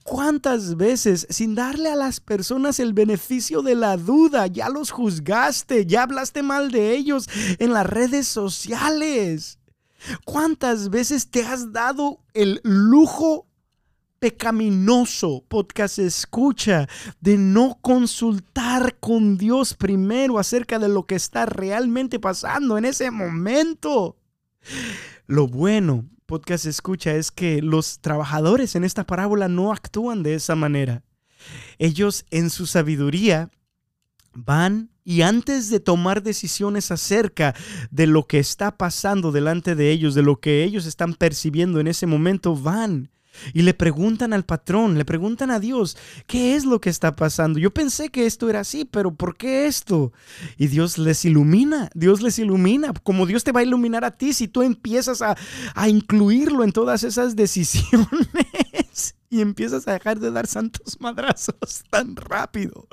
¿Cuántas veces sin darle a las personas el beneficio de la duda, ya los juzgaste, ya hablaste mal de ellos en las redes sociales? ¿Cuántas veces te has dado el lujo pecaminoso, podcast escucha, de no consultar con Dios primero acerca de lo que está realmente pasando en ese momento. Lo bueno, podcast escucha, es que los trabajadores en esta parábola no actúan de esa manera. Ellos en su sabiduría van y antes de tomar decisiones acerca de lo que está pasando delante de ellos, de lo que ellos están percibiendo en ese momento, van y le preguntan al patrón, le preguntan a Dios, ¿qué es lo que está pasando? Yo pensé que esto era así, pero ¿por qué esto? Y Dios les ilumina, Dios les ilumina, como Dios te va a iluminar a ti si tú empiezas a, a incluirlo en todas esas decisiones y empiezas a dejar de dar santos madrazos tan rápido.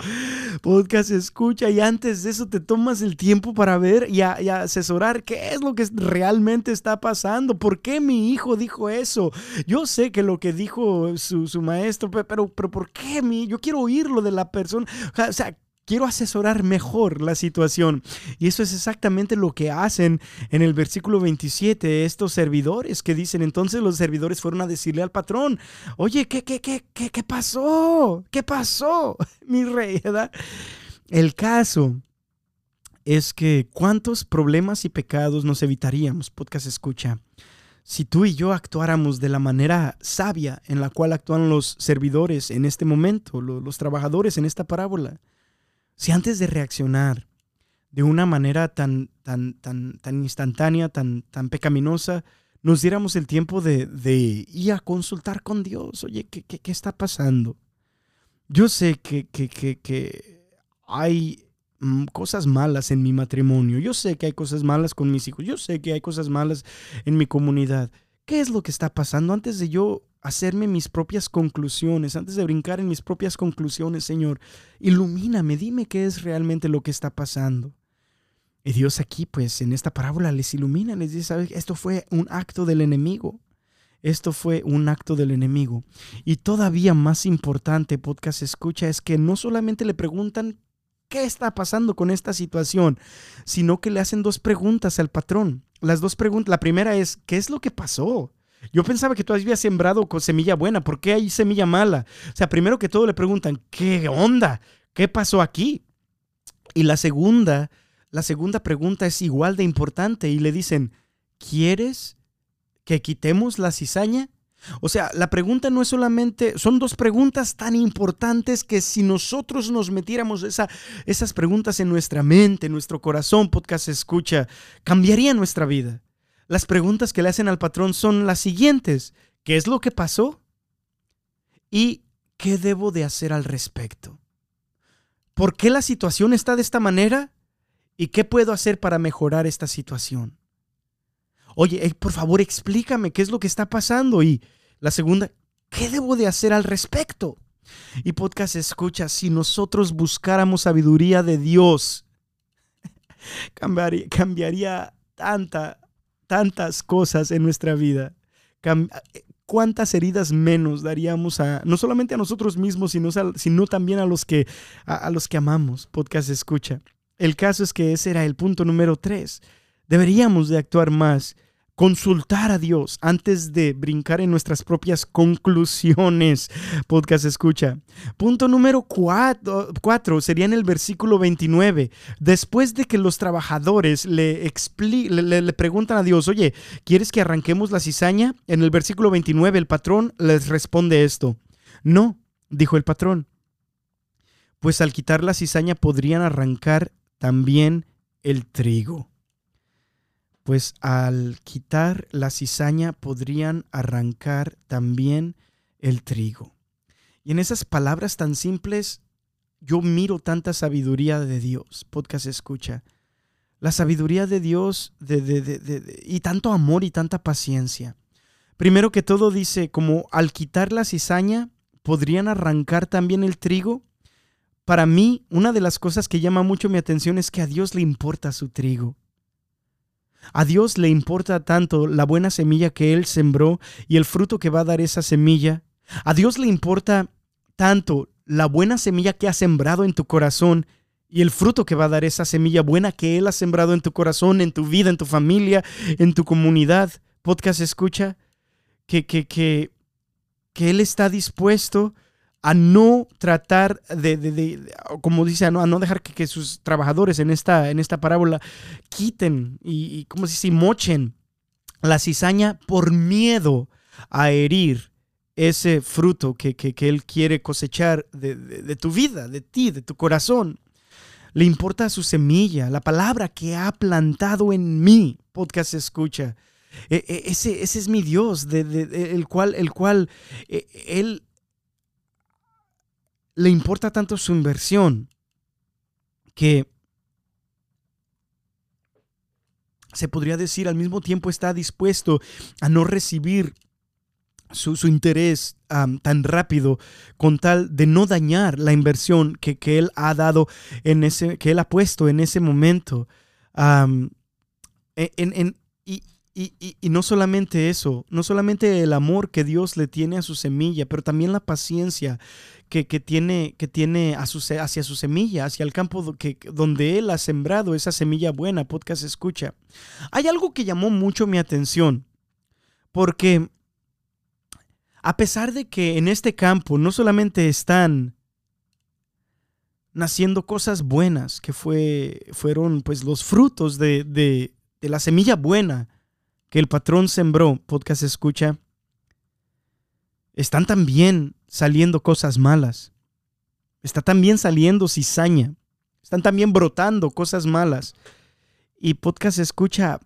Podcast escucha y antes de eso te tomas el tiempo para ver y, asesorar qué es lo que realmente está pasando. ¿Por qué mi hijo dijo eso? Yo sé que lo que dijo su, su maestro, pero, pero ¿por qué mi? Yo quiero oírlo de la persona. O sea, quiero asesorar mejor la situación. Y eso es exactamente lo que hacen en el versículo 27 estos servidores que dicen, entonces los servidores fueron a decirle al patrón, oye, ¿qué, qué, qué, qué, qué pasó? ¿Qué pasó? Mi rey, ¿verdad? El caso es que cuántos problemas y pecados nos evitaríamos, podcast escucha, si tú y yo actuáramos de la manera sabia en la cual actúan los servidores en este momento, los trabajadores en esta parábola. Si antes de reaccionar de una manera tan, tan, tan, tan instantánea, tan, tan pecaminosa, nos diéramos el tiempo de, de ir a consultar con Dios, oye, ¿qué, qué, qué está pasando? Yo sé que, que, que hay mm, cosas malas en mi matrimonio, yo sé que hay cosas malas con mis hijos, yo sé que hay cosas malas en mi comunidad. ¿Qué es lo que está pasando antes de yo hacerme mis propias conclusiones, antes de brincar en mis propias conclusiones, Señor, ilumíname, dime qué es realmente lo que está pasando. Y Dios aquí, pues en esta parábola les ilumina, les dice, ¿sabes? Esto fue un acto del enemigo. Esto fue un acto del enemigo. Y todavía más importante, podcast escucha, es que no solamente le preguntan qué está pasando con esta situación, sino que le hacen dos preguntas al patrón. Las dos preguntas, la primera es, ¿qué es lo que pasó? Yo pensaba que tú habías sembrado con semilla buena, ¿por qué hay semilla mala? O sea, primero que todo le preguntan, ¿qué onda? ¿Qué pasó aquí? Y la segunda, la segunda pregunta es igual de importante y le dicen, ¿quieres que quitemos la cizaña? O sea, la pregunta no es solamente, son dos preguntas tan importantes que si nosotros nos metiéramos esa, esas preguntas en nuestra mente, en nuestro corazón, podcast escucha, cambiaría nuestra vida. Las preguntas que le hacen al patrón son las siguientes. ¿Qué es lo que pasó? ¿Y qué debo de hacer al respecto? ¿Por qué la situación está de esta manera? ¿Y qué puedo hacer para mejorar esta situación? Oye, por favor, explícame qué es lo que está pasando. Y la segunda, ¿qué debo de hacer al respecto? Y podcast escucha, si nosotros buscáramos sabiduría de Dios, cambiaría, cambiaría tanta, tantas cosas en nuestra vida. ¿Cuántas heridas menos daríamos a, no solamente a nosotros mismos, sino, sino también a los, que, a, los que amamos? Podcast escucha. El caso es que ese era el punto número tres. Deberíamos de actuar más consultar a Dios antes de brincar en nuestras propias conclusiones. Podcast escucha. Punto número cuatro, sería en el versículo 29. Después de que los trabajadores le, le, le, preguntan a Dios, oye, ¿quieres que arranquemos la cizaña? En el versículo 29 el patrón les responde esto. No, dijo el patrón. Pues al quitar la cizaña podrían arrancar también el trigo pues al quitar la cizaña podrían arrancar también el trigo. Y en esas palabras tan simples, yo miro tanta sabiduría de Dios, podcast escucha. La sabiduría de Dios y tanto amor y tanta paciencia. Primero que todo dice, como al quitar la cizaña, podrían arrancar también el trigo. Para mí, una de las cosas que llama mucho mi atención es que a Dios le importa su trigo. A Dios le importa tanto la buena semilla que Él sembró y el fruto que va a dar esa semilla. A Dios le importa tanto la buena semilla que ha sembrado en tu corazón y el fruto que va a dar esa semilla buena que Él ha sembrado en tu corazón, en tu vida, en tu familia, en tu comunidad. Podcast escucha que, que, que, que Él está dispuesto a no tratar de, como dice, a no, a no dejar que, sus trabajadores en esta, en esta parábola quiten y, como si mochen la cizaña por miedo a herir ese fruto que, que Él quiere cosechar de, tu vida, de ti, de tu corazón. Le importa su semilla, la palabra que ha plantado en mí. Podcast escucha. E, e, ese, ese es mi Dios, de, el cual, el cual e, Él le importa tanto su inversión que se podría decir al mismo tiempo está dispuesto a no recibir su, interés tan rápido con tal de no dañar la inversión que, él ha dado en ese, que él ha puesto en ese momento. en, y, no solamente eso, no solamente el amor que Dios le tiene a su semilla, pero también la paciencia que, tiene, que tiene a hacia su semilla, hacia el campo que, donde Él ha sembrado esa semilla buena, podcast escucha. Hay algo que llamó mucho mi atención, porque a pesar de que en este campo no solamente están naciendo cosas buenas, que fue, fueron pues los frutos de, de la semilla buena, que el patrón sembró, podcast escucha, están también saliendo cosas malas. Está también saliendo cizaña. Están también brotando cosas malas. Y podcast escucha,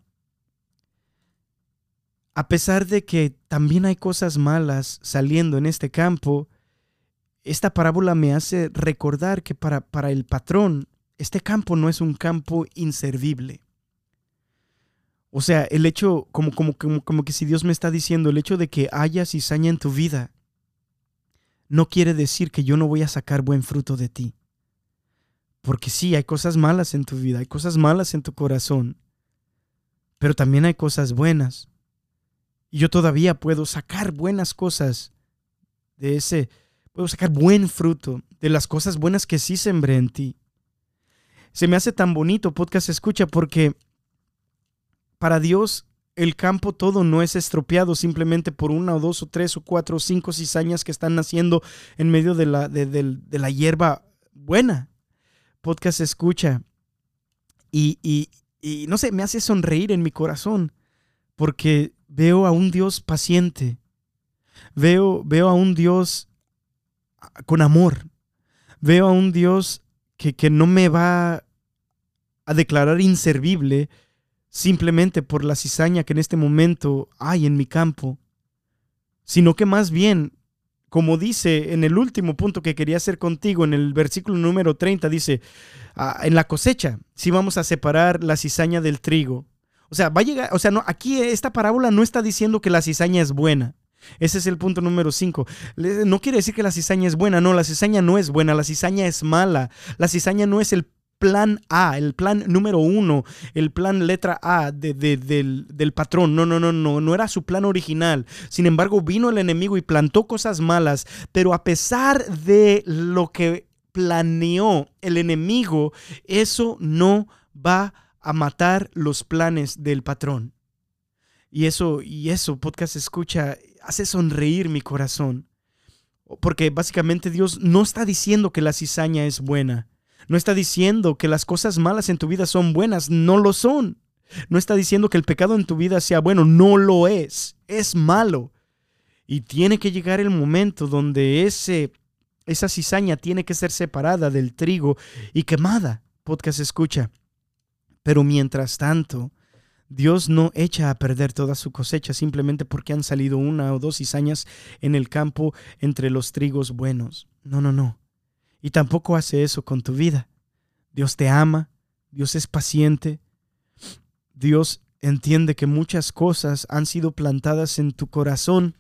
a pesar de que también hay cosas malas saliendo en este campo, esta parábola me hace recordar que para, para el patrón, este campo no es un campo inservible. O sea, el hecho, como, como, como, como que si Dios me está diciendo, el hecho de que haya cizaña en tu vida, no quiere decir que yo no voy a sacar buen fruto de ti. Porque sí, hay cosas malas en tu vida, hay cosas malas en tu corazón, pero también hay cosas buenas. Y yo todavía puedo sacar buenas cosas de ese, puedo sacar buen fruto de las cosas buenas que sí sembré en ti. Se me hace tan bonito podcast escucha porque para Dios el campo todo no es estropeado simplemente por una o dos o tres o cuatro o cinco cizañas que están naciendo en medio de la, de, la hierba buena. Podcast escucha. Y, y, y, no sé, me hace sonreír en mi corazón porque veo a un Dios paciente. Veo, veo a un Dios con amor. Veo a un Dios que, que no me va a declarar inservible simplemente por la cizaña que en este momento hay en mi campo, sino que más bien, como dice en el último punto que quería hacer contigo, en el versículo número 30, dice, ah, en la cosecha, si vamos a separar la cizaña del trigo. O sea, va a llegar, o sea, no, aquí esta parábola no está diciendo que la cizaña es buena. Ese es el punto número 5. No quiere decir que la cizaña es buena, no, la cizaña no es buena, la cizaña es mala. La cizaña no es el plan A, el plan número uno, el plan letra A del, patrón. No, no, no, no, no era su plan original. Sin embargo, vino el enemigo y plantó cosas malas, pero a pesar de lo que planeó el enemigo, eso no va a matar los planes del patrón. Y eso, y eso, podcast escucha, hace sonreír mi corazón. Porque básicamente Dios no está diciendo que la cizaña es buena. No está diciendo que las cosas malas en tu vida son buenas. No lo son. No está diciendo que el pecado en tu vida sea bueno. No lo es. Es malo. Y tiene que llegar el momento donde ese, esa cizaña tiene que ser separada del trigo y quemada. Podcast escucha. Pero mientras tanto, Dios no echa a perder toda su cosecha simplemente porque han salido una o dos cizañas en el campo entre los trigos buenos. No, no, no. Y tampoco hace eso con tu vida. Dios te ama, Dios es paciente, Dios entiende que muchas cosas han sido plantadas en tu corazón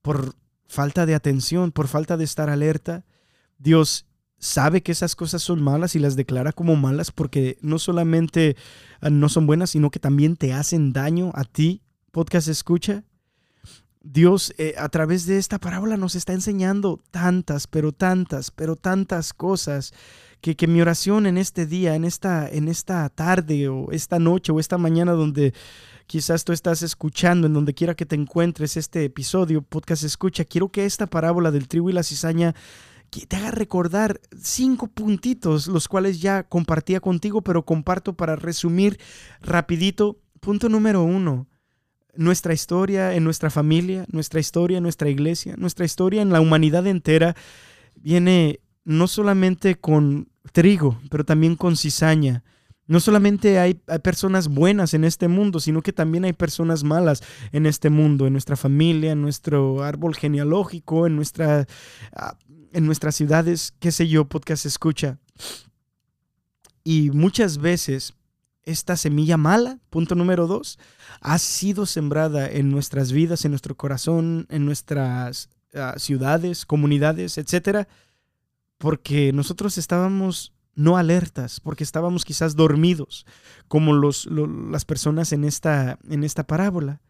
por falta de atención, por falta de estar alerta. Dios sabe que esas cosas son malas y las declara como malas porque no solamente ah, no son buenas, sino que también te hacen daño a ti, podcast escucha. Dios eh, a través de esta parábola nos está enseñando tantas, pero tantas, pero tantas cosas que, que mi oración en este día, en esta, en esta tarde o esta noche o esta mañana donde quizás tú estás escuchando, en donde quiera que te encuentres este episodio, podcast escucha, quiero que esta parábola del trigo y la cizaña que te haga recordar cinco puntitos, los cuales ya compartía contigo, pero comparto para resumir rapidito. Punto número uno, nuestra historia en nuestra familia, nuestra historia en nuestra iglesia, nuestra historia en la humanidad entera viene no solamente con trigo, pero también con cizaña. No solamente hay, hay, personas buenas en este mundo, sino que también hay personas malas en este mundo, en nuestra familia, en nuestro árbol genealógico, en nuestra ah, en nuestras ciudades, qué sé yo, podcast escucha. Y muchas veces esta semilla mala, punto número dos, ha sido sembrada en nuestras vidas, en nuestro corazón, en nuestras uh, ciudades, comunidades, etcétera, porque nosotros estábamos no alertas, porque estábamos quizás dormidos, como los, lo, las personas en esta, en esta parábola.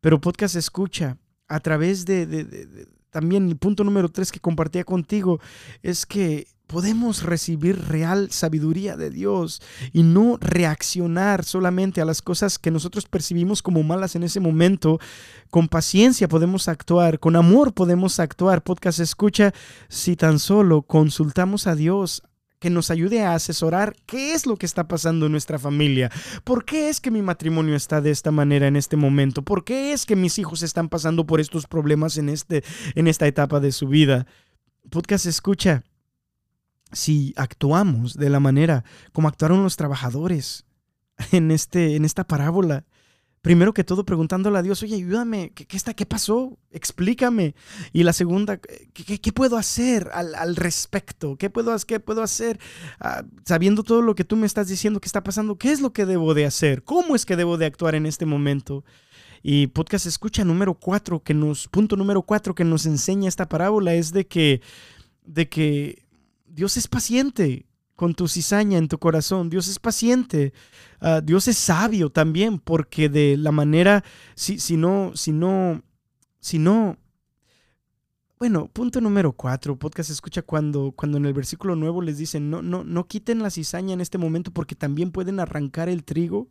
Pero podcast escucha a través de, de, también el punto número tres que compartía contigo es que podemos recibir real sabiduría de Dios y no reaccionar solamente a las cosas que nosotros percibimos como malas en ese momento. Con paciencia podemos actuar, con amor podemos actuar. Podcast escucha si tan solo consultamos a Dios que nos ayude a asesorar qué es lo que está pasando en nuestra familia. ¿Por qué es que mi matrimonio está de esta manera en este momento? ¿Por qué es que mis hijos están pasando por estos problemas en, este, en esta etapa de su vida? Podcast escucha. Si actuamos de la manera como actuaron los trabajadores en, este, en esta parábola, primero que todo preguntándole a Dios, oye, ayúdame, ¿qué, está, qué pasó? Explícame. Y la segunda, ¿qué, qué puedo hacer al, al, respecto? ¿Qué puedo, qué puedo hacer uh, sabiendo todo lo que tú me estás diciendo que está pasando? ¿Qué es lo que debo de hacer? ¿Cómo es que debo de actuar en este momento? Y podcast escucha número cuatro, que nos, punto número cuatro que nos enseña esta parábola es de que, de que Dios es paciente con tu cizaña en tu corazón. Dios es paciente. Uh, Dios es sabio también, porque de la manera, si, si no, si no, si no, bueno, punto número cuatro, podcast escucha cuando, cuando en el versículo nuevo les dicen, no, no, no quiten la cizaña en este momento porque también pueden arrancar el trigo.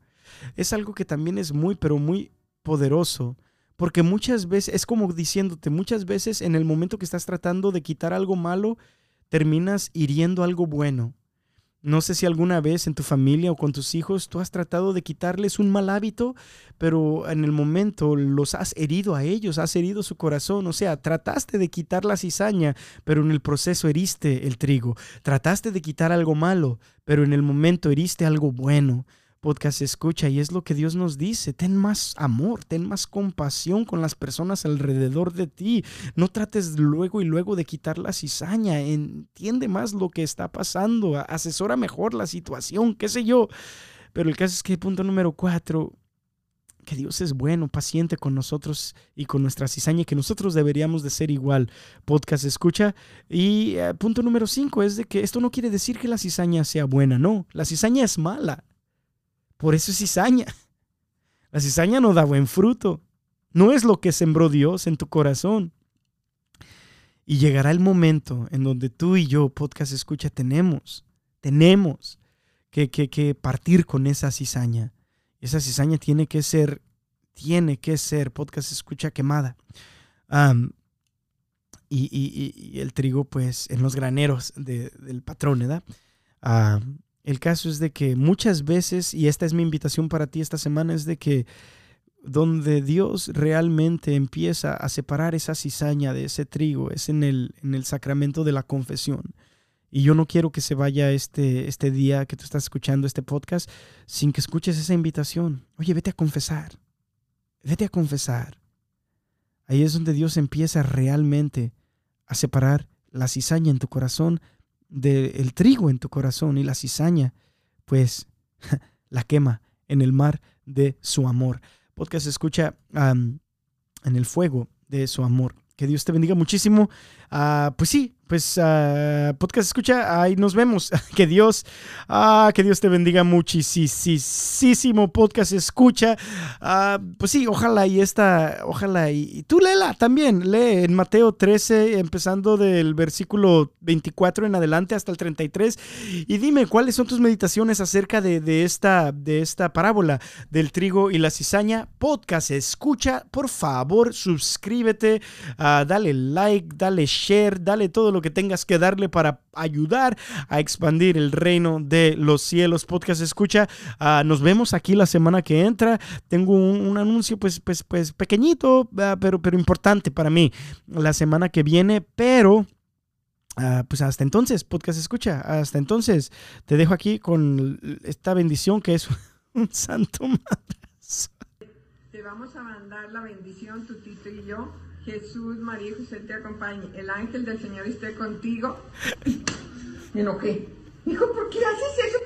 Es algo que también es muy, pero muy poderoso. Porque muchas veces, es como diciéndote, muchas veces en el momento que estás tratando de quitar algo malo, terminas hiriendo algo bueno. No sé si alguna vez en tu familia o con tus hijos tú has tratado de quitarles un mal hábito, pero en el momento los has herido a ellos, has herido su corazón. O sea, trataste de quitar la cizaña, pero en el proceso heriste el trigo. Trataste de quitar algo malo, pero en el momento heriste algo bueno podcast escucha y es lo que Dios nos dice. Ten más amor, ten más compasión con las personas alrededor de ti. No trates luego y luego de quitar la cizaña. Entiende más lo que está pasando. Asesora mejor la situación, qué sé yo. Pero el caso es que punto número cuatro, que Dios es bueno, paciente con nosotros y con nuestra cizaña, que nosotros deberíamos de ser igual. Podcast escucha. Y eh, punto número cinco es de que esto no quiere decir que la cizaña sea buena, no. La cizaña es mala. Por eso es cizaña. La cizaña no da buen fruto. No es lo que sembró Dios en tu corazón. Y llegará el momento en donde tú y yo, podcast escucha, tenemos, tenemos que, que, partir con esa cizaña. Esa cizaña tiene que ser, tiene que ser podcast escucha quemada. y, el trigo, pues, en los graneros del patrón, ¿verdad? El caso es de que muchas veces, y esta es mi invitación para ti esta semana, es de que donde Dios realmente empieza a separar esa cizaña de ese trigo es en el, en el sacramento de la confesión. Y yo no quiero que se vaya este, este día que tú estás escuchando este podcast sin que escuches esa invitación. Oye, vete a confesar. Vete a confesar. Ahí es donde Dios empieza realmente a separar la cizaña en tu corazón del trigo en tu corazón y la cizaña, pues la quema en el mar de su amor. Podcast escucha en el fuego de su amor. Que Dios te bendiga muchísimo. Ah, pues sí, pues uh, podcast escucha, ahí nos vemos. que Dios, ah, que Dios te bendiga muchísimo. Podcast escucha. Uh, pues sí, ojalá y esta, ojalá y, tú léela también. Lee en Mateo 13, empezando del versículo 24 en adelante hasta el 33. Y dime cuáles son tus meditaciones acerca de, esta, de esta parábola del trigo y la cizaña. Podcast escucha, por favor, suscríbete, dale like, dale share, dale todo lo que tengas que darle para ayudar a expandir el reino de los cielos. Podcast escucha, ah, nos vemos aquí la semana que entra. Tengo un, anuncio pues, pues, pues pequeñito, ah, pero, pero importante para mí la semana que viene, pero... Ah, pues hasta entonces, podcast escucha. Hasta entonces, te dejo aquí con esta bendición que es un santo madrazo. Te vamos a mandar la bendición, tu tito y yo Jesús, María y José te acompañe. El ángel del Señor esté contigo. ¿Y no qué? Hijo, ¿por qué haces eso?